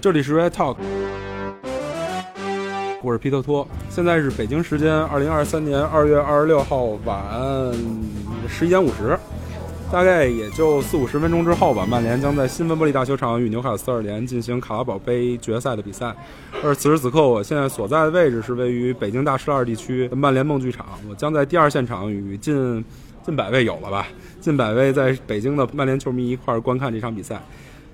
这里是 Red Talk，我是皮特托，现在是北京时间二零二三年二月二十六号晚十一点五十，大概也就四五十分钟之后吧，曼联将在新温布利大球场与纽卡斯尔联进行卡拉宝杯决赛的比赛。而此时此刻，我现在所在的位置是位于北京大栅栏地区的曼联梦剧场，我将在第二现场与近近百位有了吧，近百位在北京的曼联球迷一块观看这场比赛。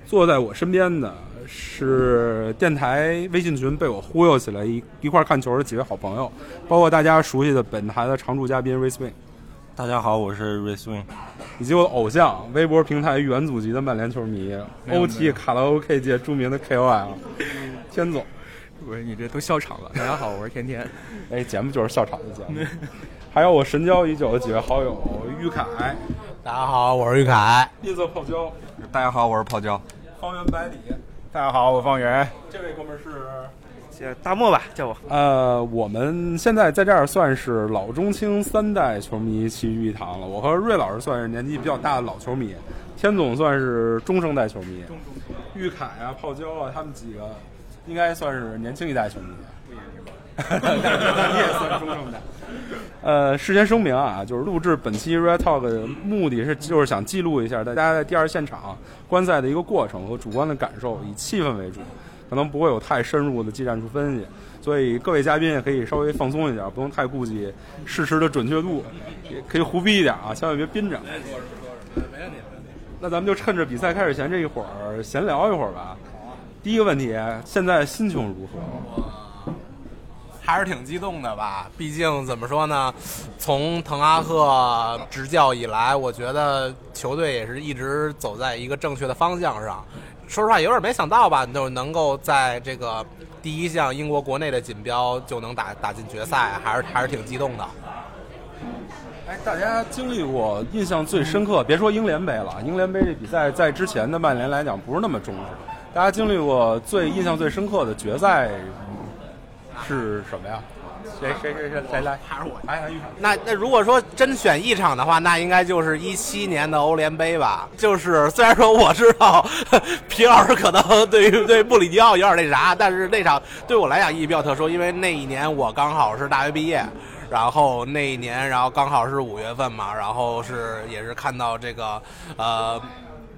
坐在我身边的是电台微信群被我忽悠起来一一块看球的几位好朋友，包括大家熟悉的本台的常驻嘉宾 Race Wing，大家好，我是 Race Wing，以及我的偶像微博平台元祖级的曼联球迷，OT 卡拉 OK 界著名的 KOL 天总。不是你这都笑场了。大家好，我是天天。哎，节目就是笑场的节目。还有我神交已久的几位好友，玉凯，大家好，我是玉凯。绿色泡椒，大家好，我是泡椒。方圆百里，大家好，我方圆。这位哥们儿是大漠吧，叫我。呃，我们现在在这儿算是老中青三代球迷齐聚一堂了。我和瑞老师算是年纪比较大的老球迷，天总算是中生代球迷，玉凯啊、泡椒啊，他们几个应该算是年轻一代球迷。不年轻吧？你也算中生代。呃，事先声明啊，就是录制本期 Red Talk 的目的是，就是想记录一下大家在第二现场观赛的一个过程和主观的感受，以气氛为主，可能不会有太深入的技战术分析，所以各位嘉宾也可以稍微放松一点，不用太顾忌事实的准确度，也可以胡逼一点啊，千万别憋着。没问题那咱们就趁着比赛开始前这一会儿闲聊一会儿吧。第一个问题，现在心情如何？还是挺激动的吧，毕竟怎么说呢，从滕哈赫执教以来，我觉得球队也是一直走在一个正确的方向上。说实话，有点没想到吧，就能够在这个第一项英国国内的锦标就能打打进决赛，还是还是挺激动的。哎，大家经历过印象最深刻，别说英联杯了，英联杯这比赛在之前的曼联来讲不是那么重视。大家经历过最印象最深刻的决赛。是什么呀？谁谁谁谁谁来？还是我？哎，那那如果说真选一场的话，那应该就是一七年的欧联杯吧。就是虽然说我知道皮老师可能对于对布里尼奥有点那啥，但是那场对我来讲意义比较特殊，因为那一年我刚好是大学毕业，然后那一年然后刚好是五月份嘛，然后是也是看到这个呃。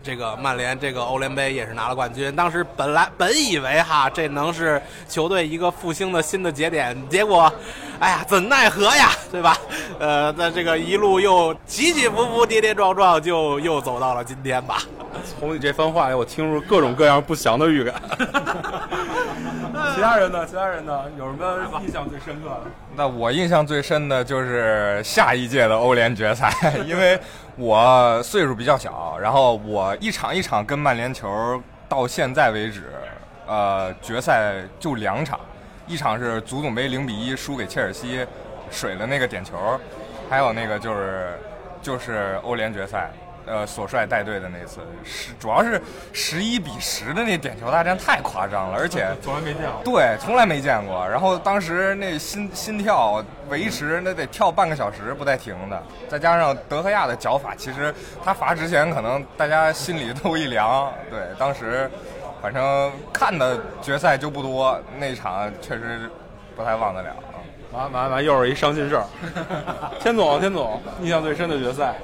这个曼联这个欧联杯也是拿了冠军，当时本来本以为哈这能是球队一个复兴的新的节点，结果，哎呀怎奈何呀，对吧？呃，在这个一路又起起伏伏、跌跌撞撞，就又走到了今天吧。从你这番话里，我听出各种各样不祥的预感。其他人呢？其他人呢？有什么印象最深刻的？那我印象最深的就是下一届的欧联决赛，因为我岁数比较小，然后我一场一场跟曼联球到现在为止，呃，决赛就两场，一场是足总杯零比一输给切尔西，水的那个点球，还有那个就是就是欧联决赛。呃，索帅带队的那次，是主要是十一比十的那点球大战太夸张了，而且 从来没见过。对，从来没见过。然后当时那心心跳维持那得跳半个小时不带停的，再加上德赫亚的脚法，其实他罚之前可能大家心里都一凉。对，当时反正看的决赛就不多，那场确实不太忘得了。完完完，又是一伤心事儿。天总，天总，印象最深的决赛。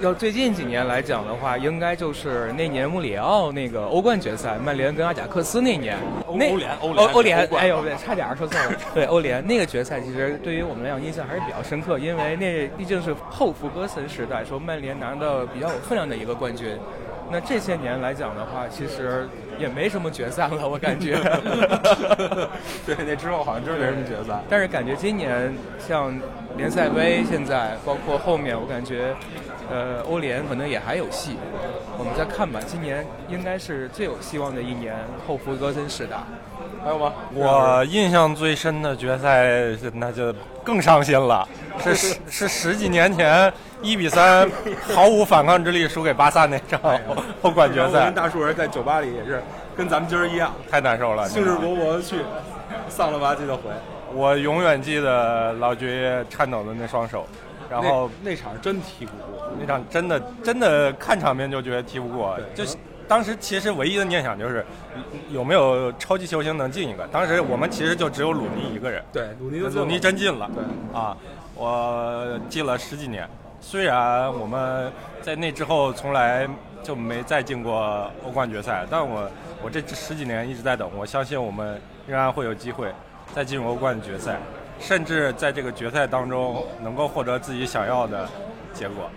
要最近几年来讲的话，应该就是那年穆里奥那个欧冠决赛，曼联跟阿贾克斯那年。欧联，欧联，欧联。哎呦，差点说错了。对，欧联那个决赛，其实对于我们来讲印象还是比较深刻，因为那毕竟是后弗格森时代，说曼联拿到比较有分量的一个冠军。那这些年来讲的话，其实也没什么决赛了，我感觉。对，那之后好像真没什么决赛。但是感觉今年像联赛杯，现在包括后面，我感觉。呃，欧联可能也还有戏，我们再看吧。今年应该是最有希望的一年，后弗格森时代。还有吗？我印象最深的决赛，那就更伤心了。是十是十几年前一比三毫无反抗之力输给巴萨那场欧冠决赛。大树人在酒吧里也是跟咱们今儿一样，太难受了，兴致勃勃的去，丧了吧唧的回。我永远记得老爵爷颤抖的那双手。然后那场真踢不过，那场真的真的看场面就觉得踢不过，就当时其实唯一的念想就是有没有超级球星能进一个。当时我们其实就只有鲁尼一个人。对，鲁尼鲁尼真进了。对啊，我进了十几年，虽然我们在那之后从来就没再进过欧冠决赛，但我我这十几年一直在等，我相信我们仍然会有机会再进入欧冠决赛，甚至在这个决赛当中能够获得自己想要的结果。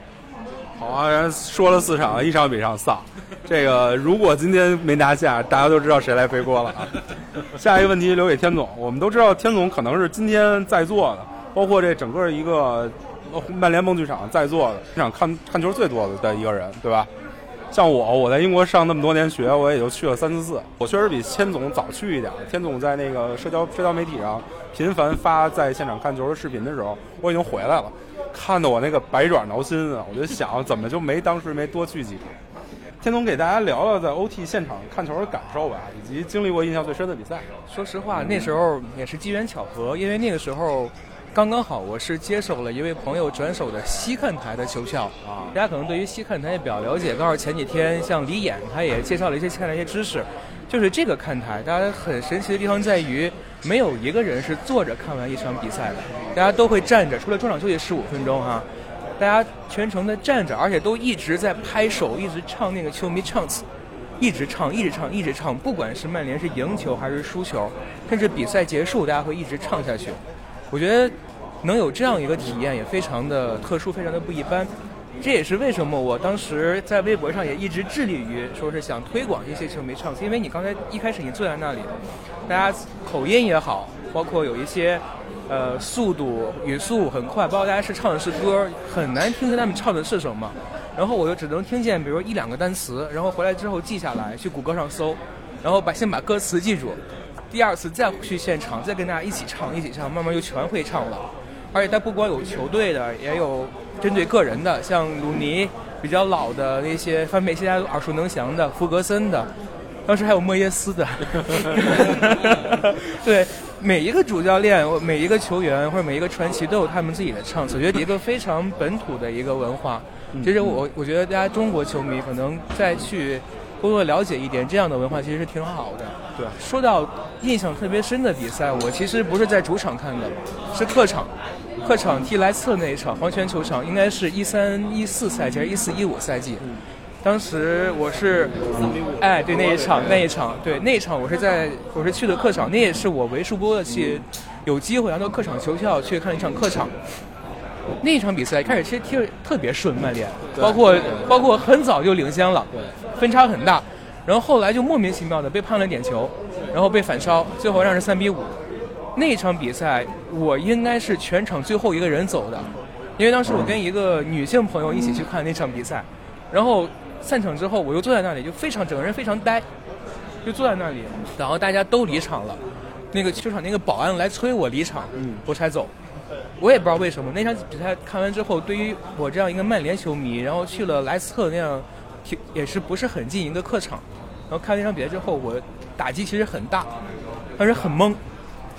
好啊，人说了四场，一场比上丧。这个如果今天没拿下，大家都知道谁来背锅了啊。下一个问题留给天总，我们都知道天总可能是今天在座的，包括这整个一个曼联梦剧场在座的，现场看看球最多的的一个人，对吧？像我，我在英国上那么多年学，我也就去了三四次。我确实比千总早去一点。千总在那个社交社交媒体上频繁发在现场看球的视频的时候，我已经回来了，看得我那个百爪挠心啊！我就想，怎么就没当时没多去几场？天总给大家聊聊在 OT 现场看球的感受吧，以及经历过印象最深的比赛。说实话，那时候也是机缘巧合，因为那个时候。刚刚好，我是接手了一位朋友转手的西看台的球票啊。大家可能对于西看台也比较了解，刚好前几天像李演他也介绍了一些西看台一些知识。就是这个看台，大家很神奇的地方在于，没有一个人是坐着看完一场比赛的，大家都会站着，除了中场休息十五分钟哈，大家全程的站着，而且都一直在拍手，一直唱那个球迷唱词，一直唱，一直唱，一直唱，不管是曼联是赢球还是输球，甚至比赛结束，大家会一直唱下去。我觉得能有这样一个体验也非常的特殊，非常的不一般。这也是为什么我当时在微博上也一直致力于说是想推广一些球迷唱，因为你刚才一开始你坐在那里，大家口音也好，包括有一些呃速度语速很快，包括大家是唱的是歌，很难听见他们唱的是什么。然后我就只能听见比如一两个单词，然后回来之后记下来，去谷歌上搜，然后把先把歌词记住。第二次再去现场，再跟大家一起唱，一起唱，慢慢就全会唱了。而且他不光有球队的，也有针对个人的，像鲁尼比较老的那些，范佩西大家耳熟能详的，弗格森的，当时还有莫耶斯的。对，每一个主教练、每一个球员或者每一个传奇都有他们自己的唱词，我觉得一个非常本土的一个文化。其实我我觉得大家中国球迷可能再去。多多了解一点这样的文化，其实是挺好的。对，说到印象特别深的比赛，我其实不是在主场看的，是客场，客场踢莱斯特那一场黄泉球场，应该是一三一四赛季还是一四一五赛季。当时我是，哎，对那一场那一场，对那一场我是在我是去的客场，那也是我为数不多的去有机会拿到客场球票去看一场客场。那一场比赛开始其实踢特别顺，曼联，包括包括很早就领先了，分差很大，然后后来就莫名其妙的被判了点球，然后被反超，最后让人三比五。那场比赛我应该是全场最后一个人走的，因为当时我跟一个女性朋友一起去看那场比赛，然后散场之后我又坐在那里，就非常整个人非常呆，就坐在那里，然后大家都离场了，那个球场那个保安来催我离场，我才走。我也不知道为什么那场比赛看完之后，对于我这样一个曼联球迷，然后去了莱斯特那样，也是不是很近一个客场，然后看那场比赛之后，我打击其实很大，当时很懵，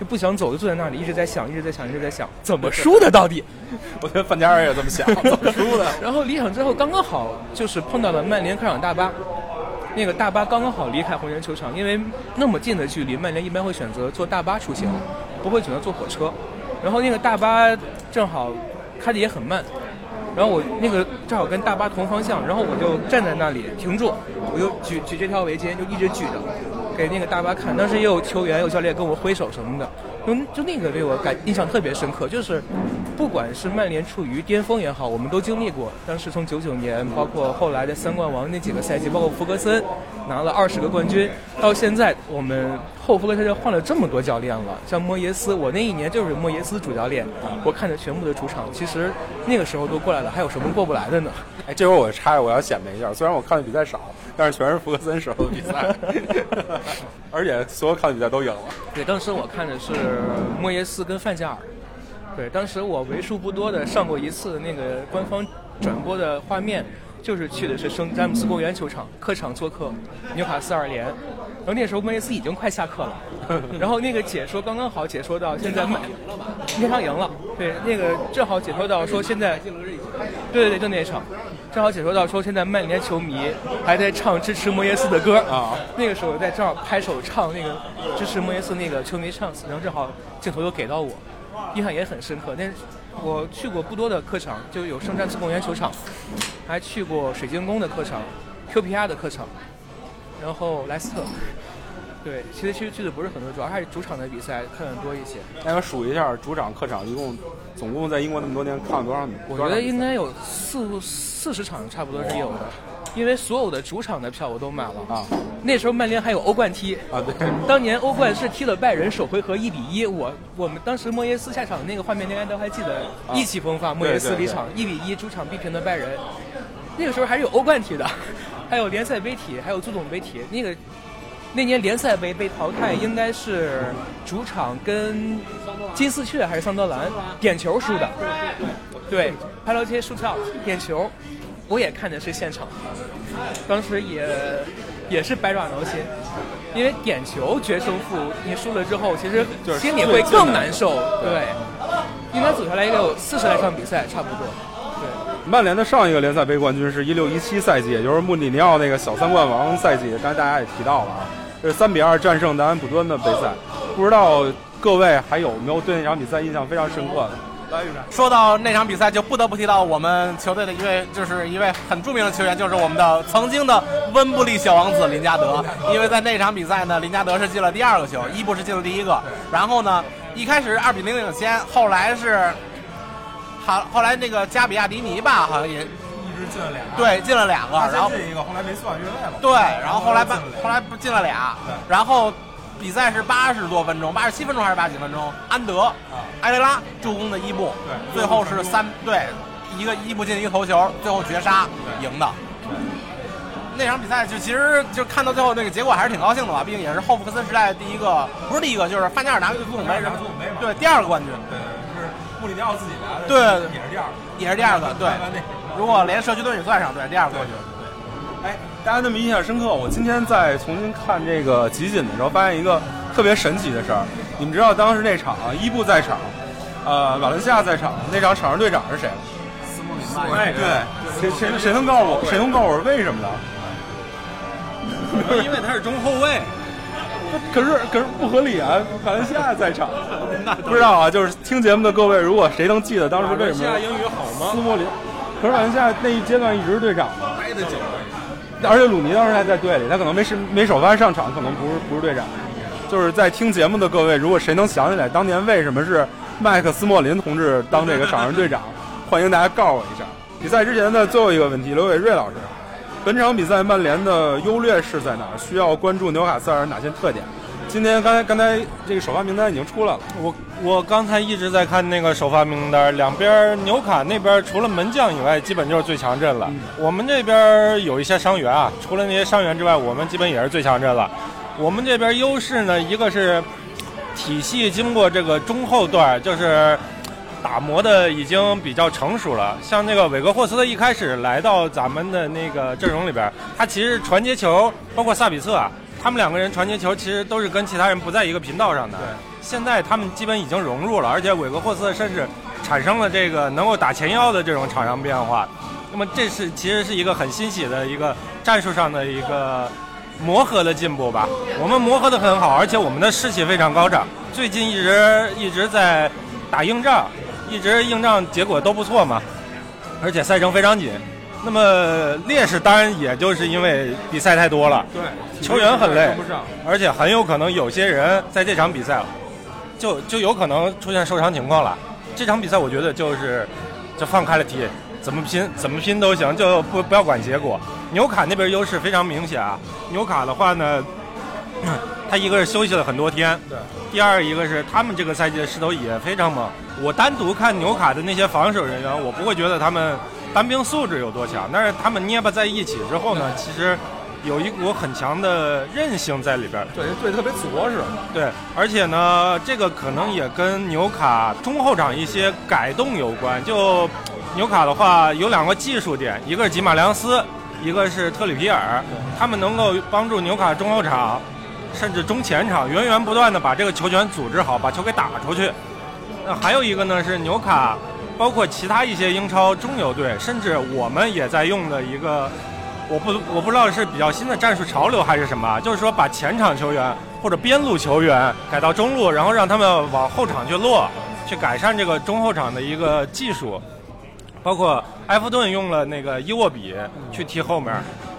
就不想走，就坐在那里一直在想，一直在想，一直在想怎么输的到底。我觉得范加尔也这么想，怎么输的。然后离场之后刚刚好就是碰到了曼联客场大巴，那个大巴刚刚好离开红人球场，因为那么近的距离，曼联一般会选择坐大巴出行，不会选择坐火车。然后那个大巴正好开的也很慢，然后我那个正好跟大巴同方向，然后我就站在那里停住，我就举举这条围巾，就一直举着给那个大巴看。当时也有球员、有教练跟我挥手什么的，就就那个对我感印象特别深刻。就是不管是曼联处于巅峰也好，我们都经历过。当时从九九年，包括后来的三冠王那几个赛季，包括弗格森拿了二十个冠军，到现在我们。后弗格森就换了这么多教练了，像莫耶斯，我那一年就是莫耶斯主教练，我看着全部的主场，其实那个时候都过来了，还有什么过不来的呢？哎，这会儿我插，我要显摆一下，虽然我看的比赛少，但是全是弗格森时候的比赛，而且所有看的比赛都赢了。对，当时我看的是莫耶斯跟范加尔，对，当时我为数不多的上过一次那个官方转播的画面。就是去的是圣詹姆斯公园球场，客场做客纽卡斯尔联，然后那时候莫耶斯已经快下课了，然后那个解说刚刚好解说到现在，那场赢了，对，那个正好解说到说现在，对对对，就那一场，正好解说到说现在曼联球迷还在唱支持莫耶斯的歌啊。那个时候在正好拍手唱那个支持莫耶斯那个球迷唱词，然后正好镜头又给到我，印象也很深刻。但是我去过不多的客场，就有圣詹斯公园球场，还去过水晶宫的客场，QPR 的客场，然后莱斯特。对，其实其实去的不是很多，主要还是主场的比赛看的多一些。那我数一下，主场、客场一共总共在英国那么多年看了多少？我觉得应该有四四十场，差不多是有的。因为所有的主场的票我都买了啊。那时候曼联还有欧冠踢啊，对。当年欧冠是踢了拜仁，首回合一比一。我我们当时莫耶斯下场那个画面，应该都还记得，意气风发。莫耶斯离场一比一，主场逼平的拜仁。那个时候还是有欧冠踢的，还有联赛杯体，还有足总杯体。那个。那年联赛杯被淘汰，应该是主场跟金丝雀还是桑德兰点球输的。对，拍劳切输跳点球，我也看的是现场，当时也也是百爪挠心，因为点球决胜负，你输了之后，其实心里会更难受。对，应该走下来也有四十来场比赛，差不多。曼联的上一个联赛杯冠军是一六一七赛季，也就是穆里尼奥那个小三冠王赛季，刚才大家也提到了啊。是三比二战胜南安普敦的杯赛，不知道各位还有没有对那场比赛印象非常深刻的？说到那场比赛，就不得不提到我们球队的一位，就是一位很著名的球员，就是我们的曾经的温布利小王子林加德。因为在那场比赛呢，林加德是进了第二个球，伊布是进了第一个。然后呢，一开始二比零领先，后来是，好，后来那个加比亚迪尼吧，好像也一直。进了俩，对，进了两个，然后进一个，后来没算越位了。对，然后后来把后来不进了俩，然后比赛是八十多分钟，八十七分钟还是八几分钟？安德，埃雷拉助攻的伊布，对，最后是三对一个伊布进一个头球，最后绝杀赢的。那场比赛就其实就看到最后那个结果还是挺高兴的吧，毕竟也是后福克森时代第一个，不是第一个，就是范加尔拿足总杯，对，第二个冠军，穆里尼奥自己拿的，对，也是第二个，也是第二个，对。如果连社区盾也算上，对，第二个冠军。对，哎，大家那么印象深刻。我今天在重新看这个集锦的时候，发现一个特别神奇的事儿。你们知道当时那场伊布在场，呃，瓦伦西亚在场，那场场上队长是谁？斯莫林。哎，对，谁谁谁能告诉我？谁能告诉我为什么呢？因为他是中后卫。可是可是不合理啊！瓦伦西亚在场，不知道啊。就是听节目的各位，如果谁能记得当时为什么？英语好吗？斯莫林。可是瓦伦西亚那一阶段一直是队长嘛，待的久，而且鲁尼当时还在队里，他可能没是没首发上场，可能不是不是队长。就是在听节目的各位，如果谁能想起来当年为什么是麦克斯莫林同志当这个场上队长，欢迎大家告诉我一下。比赛之前的最后一个问题，刘伟瑞老师，本场比赛曼联的优劣势在哪？需要关注纽卡斯尔哪些特点？今天刚才刚才这个首发名单已经出来了，我我刚才一直在看那个首发名单，两边纽卡那边除了门将以外，基本就是最强阵了。我们这边有一些伤员啊，除了那些伤员之外，我们基本也是最强阵了。我们这边优势呢，一个是体系经过这个中后段就是打磨的已经比较成熟了。像那个韦格霍斯特一开始来到咱们的那个阵容里边，他其实传接球，包括萨比策啊。他们两个人传接球其实都是跟其他人不在一个频道上的。对，现在他们基本已经融入了，而且韦格霍斯甚至产生了这个能够打前腰的这种场上变化。那么这是其实是一个很欣喜的一个战术上的一个磨合的进步吧。我们磨合的很好，而且我们的士气非常高涨。最近一直一直在打硬仗，一直硬仗结果都不错嘛，而且赛程非常紧。那么劣势当然也就是因为比赛太多了，对，球员很累，而且很有可能有些人在这场比赛，就就有可能出现受伤情况了。这场比赛我觉得就是就放开了踢，怎么拼怎么拼都行，就不不要管结果。纽卡那边优势非常明显啊，纽卡的话呢，他一个是休息了很多天，对，第二一个是他们这个赛季的势头也非常猛。我单独看纽卡的那些防守人员，我不会觉得他们。单兵素质有多强？但是他们捏巴在一起之后呢，其实有一股很强的韧性在里边。对，对，特别着实。对，而且呢，这个可能也跟纽卡中后场一些改动有关。就纽卡的话，有两个技术点，一个是吉马良斯，一个是特里皮尔，他们能够帮助纽卡中后场甚至中前场源源不断的把这个球权组织好，把球给打出去。那还有一个呢是纽卡，包括其他一些英超中游队，甚至我们也在用的一个，我不我不知道是比较新的战术潮流还是什么，就是说把前场球员或者边路球员改到中路，然后让他们往后场去落，去改善这个中后场的一个技术。包括埃弗顿用了那个伊沃比去踢后面，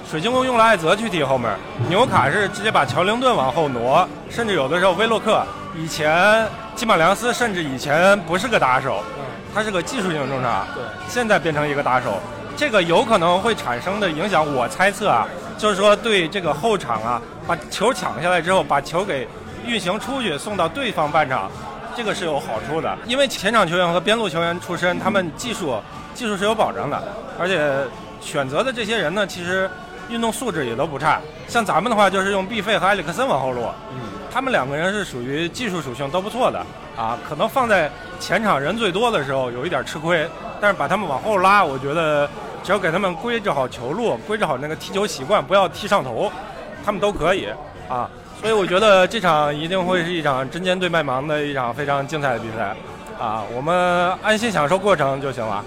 水晶宫用了艾泽去踢后面，纽卡是直接把乔灵顿往后挪，甚至有的时候威洛克以前基马良斯甚至以前不是个打手，他是个技术性中场，对，现在变成一个打手，这个有可能会产生的影响，我猜测啊，就是说对这个后场啊，把球抢下来之后，把球给运行出去，送到对方半场，这个是有好处的，因为前场球员和边路球员出身，他们技术。技术是有保障的，而且选择的这些人呢，其实运动素质也都不差。像咱们的话，就是用毕费和埃里克森往后落，嗯，他们两个人是属于技术属性都不错的啊。可能放在前场人最多的时候有一点吃亏，但是把他们往后拉，我觉得只要给他们规制好球路，规制好那个踢球习惯，不要踢上头，他们都可以啊。所以我觉得这场一定会是一场针尖对麦芒的一场非常精彩的比赛啊。我们安心享受过程就行了。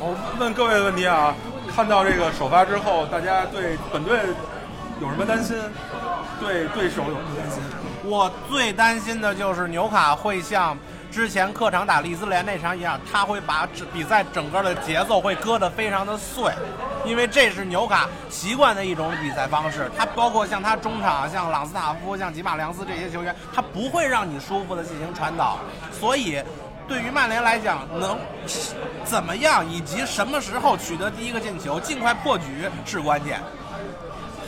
我问各位的问题啊，看到这个首发之后，大家对本队有什么担心？对对手有什么担心？我最担心的就是纽卡会像之前客场打利兹联那场一样，他会把比赛整个的节奏会割得非常的碎，因为这是纽卡习惯的一种比赛方式。他包括像他中场，像朗斯塔夫、像吉马良斯这些球员，他不会让你舒服的进行传导，所以。对于曼联来讲，能怎么样，以及什么时候取得第一个进球，尽快破局是关键。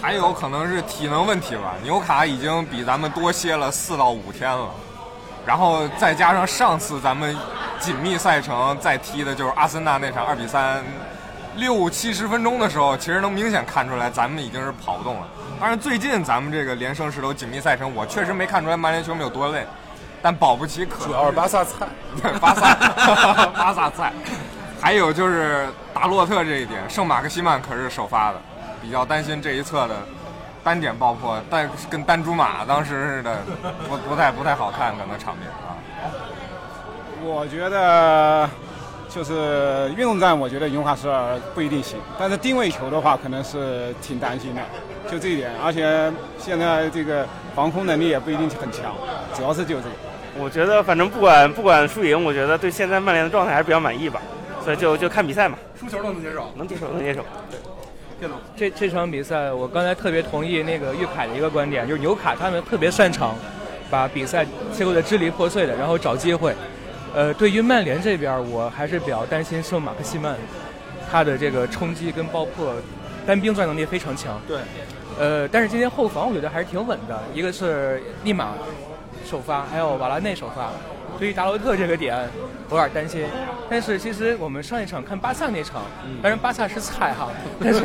还有可能是体能问题吧，纽卡已经比咱们多歇了四到五天了，然后再加上上次咱们紧密赛程再踢的就是阿森纳那场二比三，六七十分钟的时候，其实能明显看出来咱们已经是跑不动了。当然，最近咱们这个连胜势头紧密赛程，我确实没看出来曼联球迷有多累。但保不齐，主要是巴萨菜，巴萨，巴萨菜。还有就是达洛特这一点，圣马克西曼可是首发的，比较担心这一侧的单点爆破，但跟丹朱马当时似的，不不太不太好看，可能场面啊。我觉得就是运动战，我觉得纽卡斯尔不一定行，但是定位球的话，可能是挺担心的，就这一点。而且现在这个防空能力也不一定很强，主要是就这个。我觉得反正不管不管输赢，我觉得对现在曼联的状态还是比较满意吧，所以就就看比赛嘛。输球都能接受，能接受，能接受。对，电脑。这这场比赛，我刚才特别同意那个玉凯的一个观点，就是纽卡他们特别擅长把比赛切割的支离破碎的，然后找机会。呃，对于曼联这边，我还是比较担心圣马克西曼，他的这个冲击跟爆破，单兵作战能力非常强。对。呃，但是今天后防我觉得还是挺稳的，一个是立马。首发还有瓦拉内首发，对于达洛特这个点我有点担心。但是其实我们上一场看巴萨那场，当然巴萨是菜哈，但 是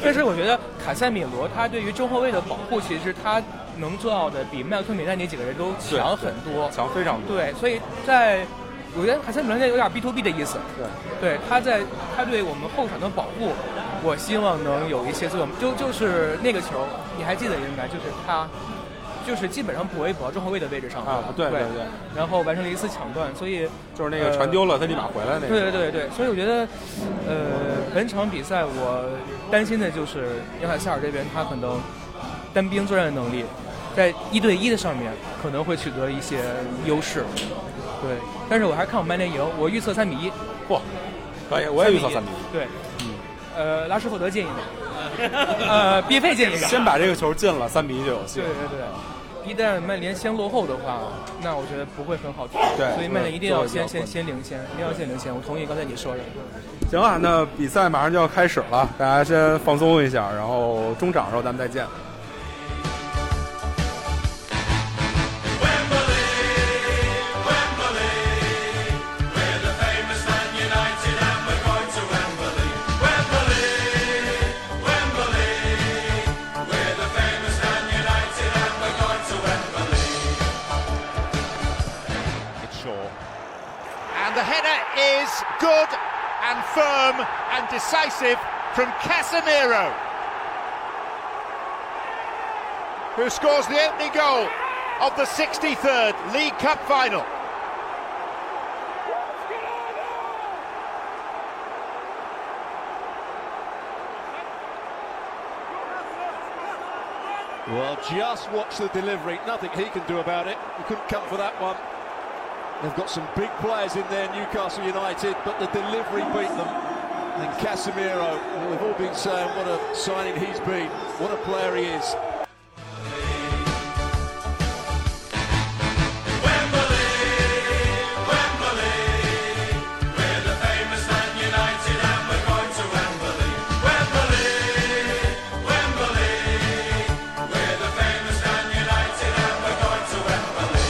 但是我觉得卡塞米罗他对于中后卫的保护，其实他能做到的比麦克米奈那几个人都强很多，强非常多。对，所以在我觉得卡塞米罗那有点 B to B 的意思。对，对，他在他对我们后场的保护，我希望能有一些作用。就就是那个球，你还记得应该就是他。就是基本上补位补到中后卫的位置上啊，对对对，然后完成了一次抢断，所以就是那个传丢了，他立马回来那个。对对对对，所以我觉得，呃，本场比赛我担心的就是纽卡斯尔这边他可能单兵作战的能力，在一对一的上面可能会取得一些优势，对。但是我还是看我们曼联赢，我预测三比一。嚯，可以，我也预测三比一。对，嗯，呃，拉什福德进一个，呃，毕费进一个，先把这个球进了，三比一就有戏。对对对。一旦曼联先落后的话，那我觉得不会很好踢。对，所以曼联一定要先先先领先，一定要先领先。我同意刚才你说的。行啊，那比赛马上就要开始了，大家先放松一下，然后中场的时候咱们再见。and decisive from Casemiro, who scores the opening goal of the 63rd League Cup final. Well, just watch the delivery. Nothing he can do about it. He couldn't come for that one. They've got some big players in there, Newcastle United, but the delivery beat them. And Casemiro, well, we've all been saying what a signing he's been, what a player he is. Wembley, Wembley, we're the famous man united and we're going to Wembley. Wembley! Wembley! We're the famous man united and we're going to Wembley!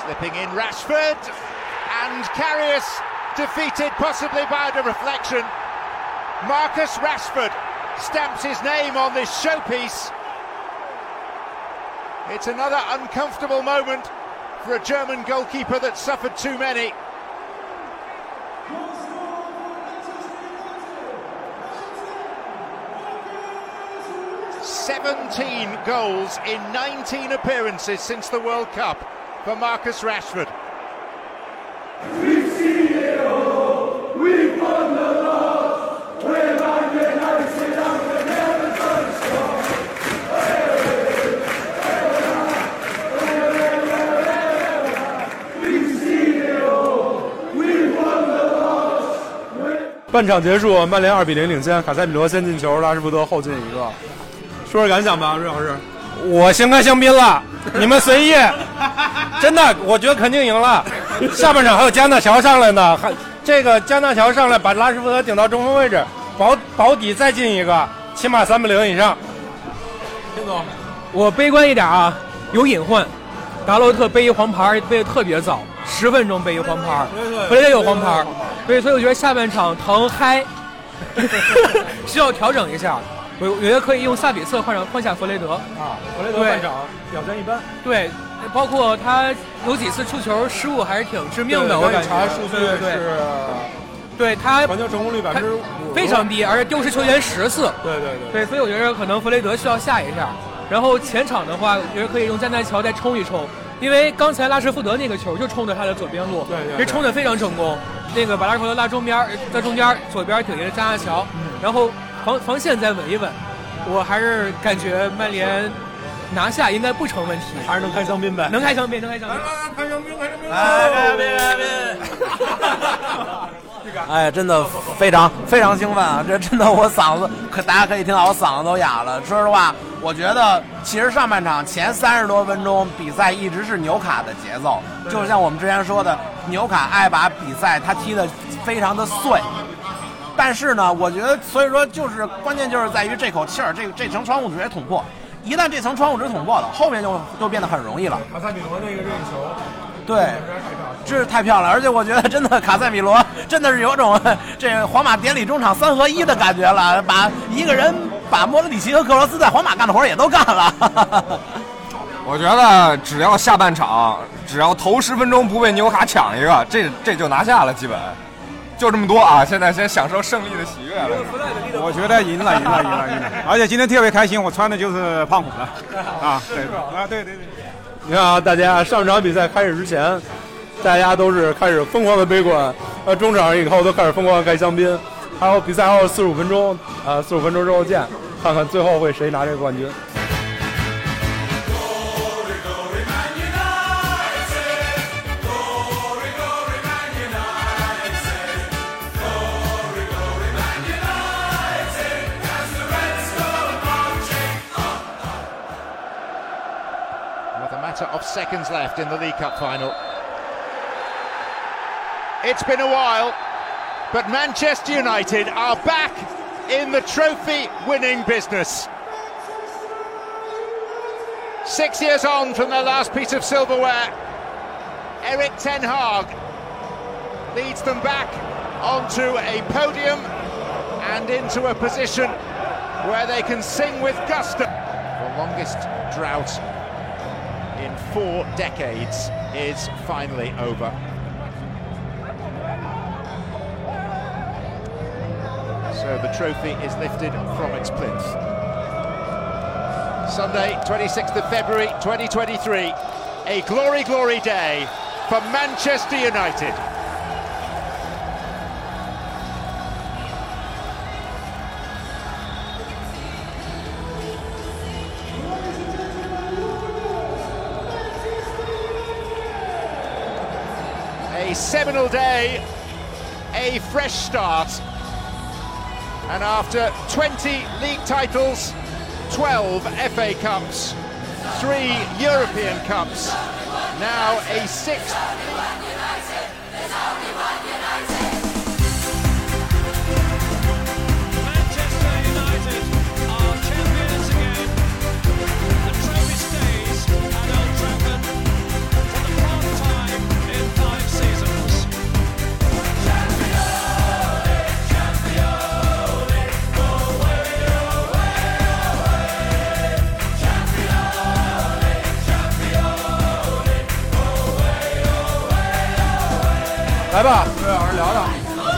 Slipping in Rashford and Carrius defeated possibly by the reflection. Marcus Rashford stamps his name on this showpiece. It's another uncomfortable moment for a German goalkeeper that suffered too many. Seventeen goals in 19 appearances since the World Cup for Marcus Rashford. 半场结束，曼联二比零领先，卡塞米罗先进球，拉什福德后进一个。说说感想吧，瑞老师。我先看香槟了，你们随意。真的，我觉得肯定赢了。下半场还有加纳乔上来呢，还这个加纳乔上来把拉什福德顶到中锋位置，保保底再进一个，起码三比零以上。丁总，我悲观一点啊，有隐患。达洛特背一黄牌，背的特别早，十分钟被一黄牌，弗雷德有黄牌，对，所以我觉得下半场疼嗨，需要调整一下。我我觉得可以用萨比策换上换下弗雷德啊，弗雷德半场表现一般，对，包括他有几次出球失误还是挺致命的，我感觉。查数据是，对他传球成功率百分之五非常低，而且丢失球员十次。对对对，对，所以我觉得可能弗雷德需要下一下。然后前场的话，我觉得可以用加纳乔再冲一冲，因为刚才拉什福德那个球就冲着他的左边路，对对，其实冲的非常成功。那个把拉什福德拉中边，在中间左边顶一个加纳乔，然后防防线再稳一稳，我还是感觉曼联拿下应该不成问题，还是能开香槟呗，能开香槟，能开香槟，开香槟，开香槟，来开槟，开槟。哎，真的非常非常兴奋啊！这真的我嗓子，可大家可以听到我嗓子都哑了。说实话，我觉得其实上半场前三十多分钟比赛一直是纽卡的节奏，就像我们之前说的，纽卡爱把比赛他踢得非常的碎。但是呢，我觉得所以说就是关键就是在于这口气儿，这这层窗户纸也捅破。一旦这层窗户纸捅破了，后面就就变得很容易了。卡塞米罗那个任意球，对。真是太漂亮，而且我觉得真的卡塞米罗真的是有种这皇马典礼中场三合一的感觉了，把一个人把莫德里奇和克罗斯在皇马干的活也都干了。我觉得只要下半场，只要头十分钟不被纽卡抢一个，这这就拿下了，基本就这么多啊！现在先享受胜利的喜悦了。我觉得赢了，赢了，赢了，赢了！而且今天特别开心，我穿的就是胖虎的啊，对啊，对对对。你看啊，大家上场比赛开始之前。大家都是开始疯狂的悲观，呃，中场以后都开始疯狂的盖香槟，还有比赛还有四十五分钟，呃，四十五分钟之后见，看看最后会谁拿这个冠军。Matter of seconds left in the League Cup final. It's been a while, but Manchester United are back in the trophy winning business. Six years on from their last piece of silverware, Eric Ten Hag leads them back onto a podium and into a position where they can sing with gusto. The longest drought in four decades is finally over. So the trophy is lifted from its plinth. Sunday, 26th of February 2023, a glory, glory day for Manchester United. Seminal day, a fresh start. And after 20 league titles, 12 FA Cups, three European Cups, now a sixth 来吧，跟老师聊聊。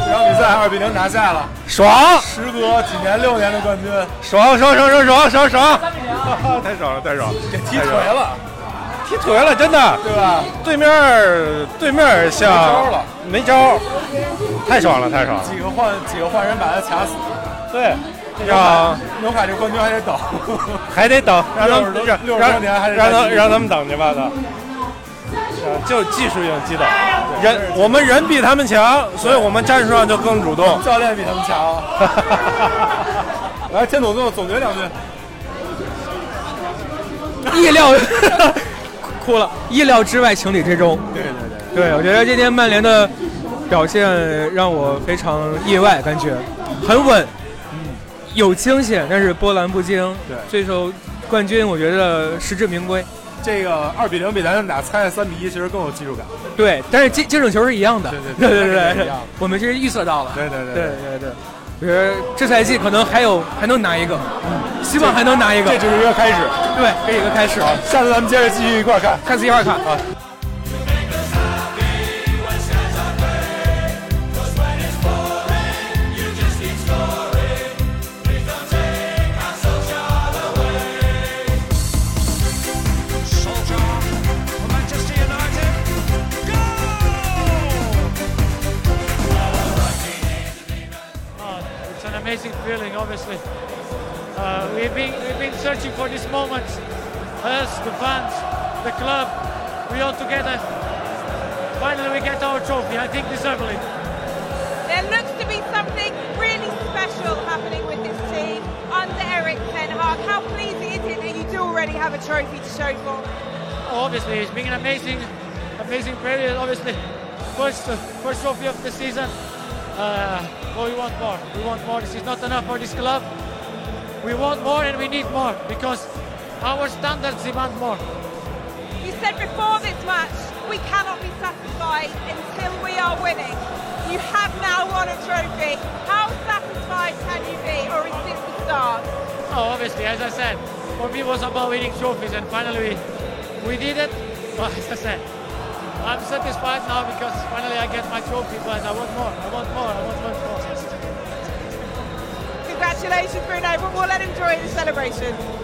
这场比赛，二比零拿下了，爽！时隔几年六年的冠军，爽爽爽爽爽爽爽！太爽了，太爽了，给踢腿爽了，踢腿了，真的，对吧？对面对面像没招了，没招，太爽了，太爽了。几个换几个换人把他卡死，对，这让纽卡这冠军还得等，还得等，让他们60让60让多年还得让他让他们等去吧，的。就技术性击倒，人我们人比他们强，所以我们战术上就更主动。教练比他们强。来，天总总总结两句。意料 哭了，意料之外，情理之中。对对对，对，我觉得今天曼联的表现让我非常意外，感觉很稳，有惊险，但是波澜不惊。对这首冠军我觉得实至名归。这个二比零比咱们俩猜的三比一，其实更有技术感。对，但是精精准球是一样的。对对对 对对我们是预测到了。对对对对对对。我觉得这赛季可能还有还能拿一个，希望还能拿一个。这只是一个开始。对，这是一个开始。下次咱们接着继续一块儿看，下次一块儿看啊。Amazing feeling, obviously. Uh, we've been we've been searching for this moment. Us, the fans, the club, we all together. Finally, we get our trophy. I think deservedly. There looks to be something really special happening with this team under Eric Ten Hag. How pleasing is it that you do already have a trophy to show for? Oh, obviously, it's been an amazing, amazing period. Obviously, first uh, first trophy of the season. Uh, but we want more. We want more. This is not enough for this club. We want more and we need more because our standards demand more. You said before this match, we cannot be satisfied until we are winning. You have now won a trophy. How satisfied can you be, or is this the start? Oh, obviously, as I said, for me it was about winning trophies, and finally we, we did it. But as I said, I'm satisfied now because finally I get my trophy, but I want more. I want more. I want more. more. Congratulations, Bruno, but we'll let him enjoy the celebration.